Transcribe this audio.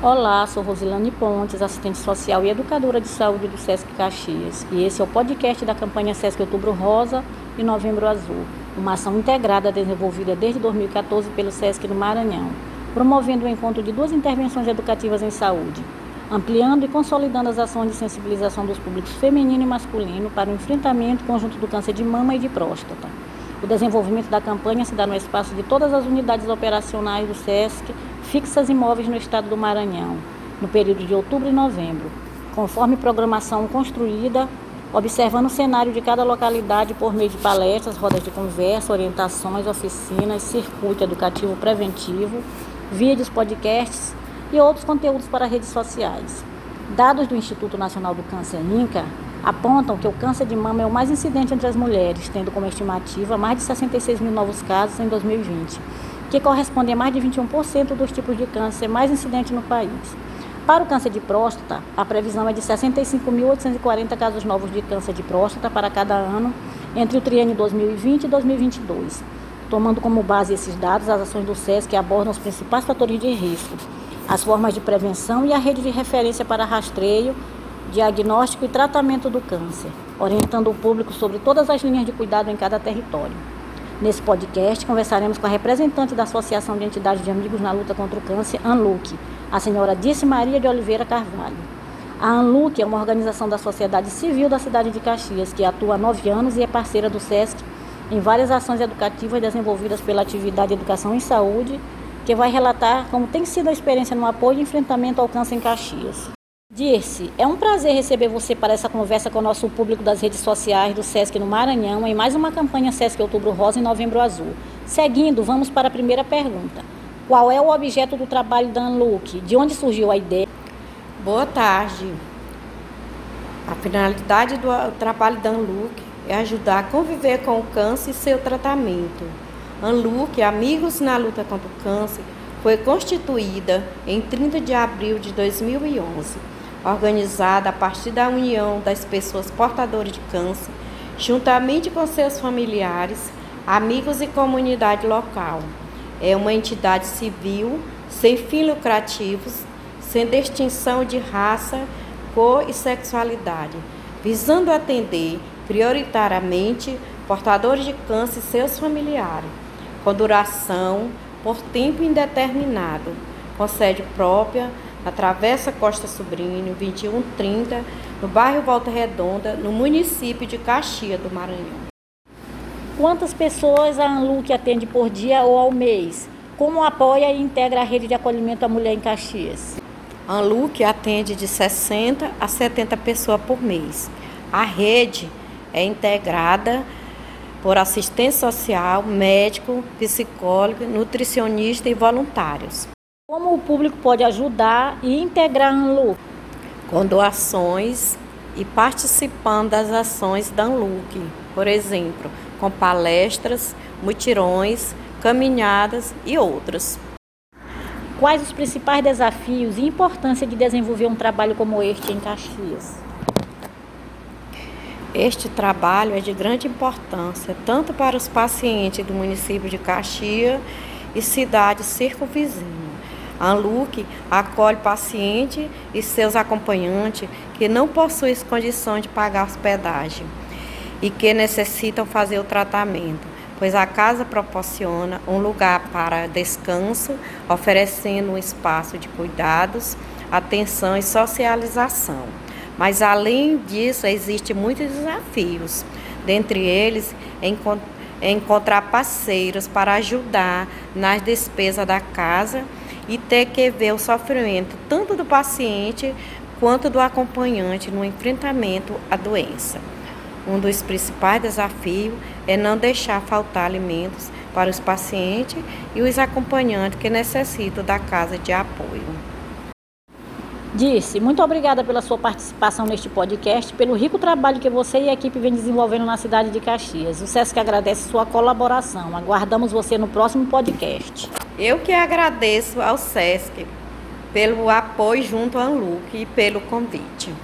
Olá, sou Rosilane Pontes, assistente social e educadora de saúde do SESC Caxias. E esse é o podcast da campanha SESC Outubro Rosa e Novembro Azul, uma ação integrada desenvolvida desde 2014 pelo SESC no Maranhão, promovendo o encontro de duas intervenções educativas em saúde, ampliando e consolidando as ações de sensibilização dos públicos feminino e masculino para o enfrentamento conjunto do câncer de mama e de próstata. O desenvolvimento da campanha se dá no espaço de todas as unidades operacionais do SESC, fixas e móveis no estado do Maranhão, no período de outubro e novembro, conforme programação construída, observando o cenário de cada localidade por meio de palestras, rodas de conversa, orientações, oficinas, circuito educativo preventivo, vídeos, podcasts e outros conteúdos para redes sociais. Dados do Instituto Nacional do Câncer INCA apontam que o câncer de mama é o mais incidente entre as mulheres, tendo como estimativa mais de 66 mil novos casos em 2020, que correspondem a mais de 21% dos tipos de câncer mais incidentes no país. Para o câncer de próstata, a previsão é de 65.840 casos novos de câncer de próstata para cada ano entre o triênio 2020 e 2022. Tomando como base esses dados, as ações do SESC abordam os principais fatores de risco, as formas de prevenção e a rede de referência para rastreio, diagnóstico e tratamento do câncer, orientando o público sobre todas as linhas de cuidado em cada território. Nesse podcast, conversaremos com a representante da Associação de Entidades de Amigos na Luta contra o Câncer, ANLUC, a senhora Disse Maria de Oliveira Carvalho. A ANLUC é uma organização da sociedade civil da cidade de Caxias, que atua há nove anos e é parceira do SESC em várias ações educativas desenvolvidas pela atividade Educação em Saúde, que vai relatar como tem sido a experiência no apoio e enfrentamento ao câncer em Caxias. Dirce, é um prazer receber você para essa conversa com o nosso público das redes sociais do SESC no Maranhão em mais uma campanha SESC Outubro Rosa e Novembro Azul. Seguindo, vamos para a primeira pergunta. Qual é o objeto do trabalho da Anluc? De onde surgiu a ideia? Boa tarde. A finalidade do trabalho da Anluc é ajudar a conviver com o câncer e seu tratamento. Anluc, Amigos na Luta contra o Câncer, foi constituída em 30 de abril de 2011 organizada a partir da união das pessoas portadoras de câncer, juntamente com seus familiares, amigos e comunidade local. É uma entidade civil sem fins lucrativos, sem distinção de raça, cor e sexualidade, visando atender prioritariamente portadores de câncer e seus familiares, com duração por tempo indeterminado, com sede própria na Travessa Costa Sobrinho, 2130, no bairro Volta Redonda, no município de Caxias do Maranhão. Quantas pessoas a ANLUC atende por dia ou ao mês? Como apoia e integra a rede de acolhimento à mulher em Caxias? A ANLUC atende de 60 a 70 pessoas por mês. A rede é integrada por assistente social, médico, psicólogo, nutricionista e voluntários. Como o público pode ajudar e integrar a ANLUC? Com doações e participando das ações da ANLUC, por exemplo, com palestras, mutirões, caminhadas e outras. Quais os principais desafios e importância de desenvolver um trabalho como este em Caxias? Este trabalho é de grande importância tanto para os pacientes do município de Caxias e cidades circunvizinhas a ANLUC acolhe paciente e seus acompanhantes que não possuem condições de pagar hospedagem e que necessitam fazer o tratamento, pois a casa proporciona um lugar para descanso, oferecendo um espaço de cuidados, atenção e socialização. Mas além disso, existem muitos desafios, dentre eles encontrar parceiros para ajudar nas despesas da casa e ter que ver o sofrimento tanto do paciente quanto do acompanhante no enfrentamento à doença. Um dos principais desafios é não deixar faltar alimentos para os pacientes e os acompanhantes que necessitam da casa de apoio. Disse, muito obrigada pela sua participação neste podcast, pelo rico trabalho que você e a equipe vem desenvolvendo na cidade de Caxias. O SESC agradece sua colaboração. Aguardamos você no próximo podcast. Eu que agradeço ao SESC pelo apoio junto à ANLUC e pelo convite.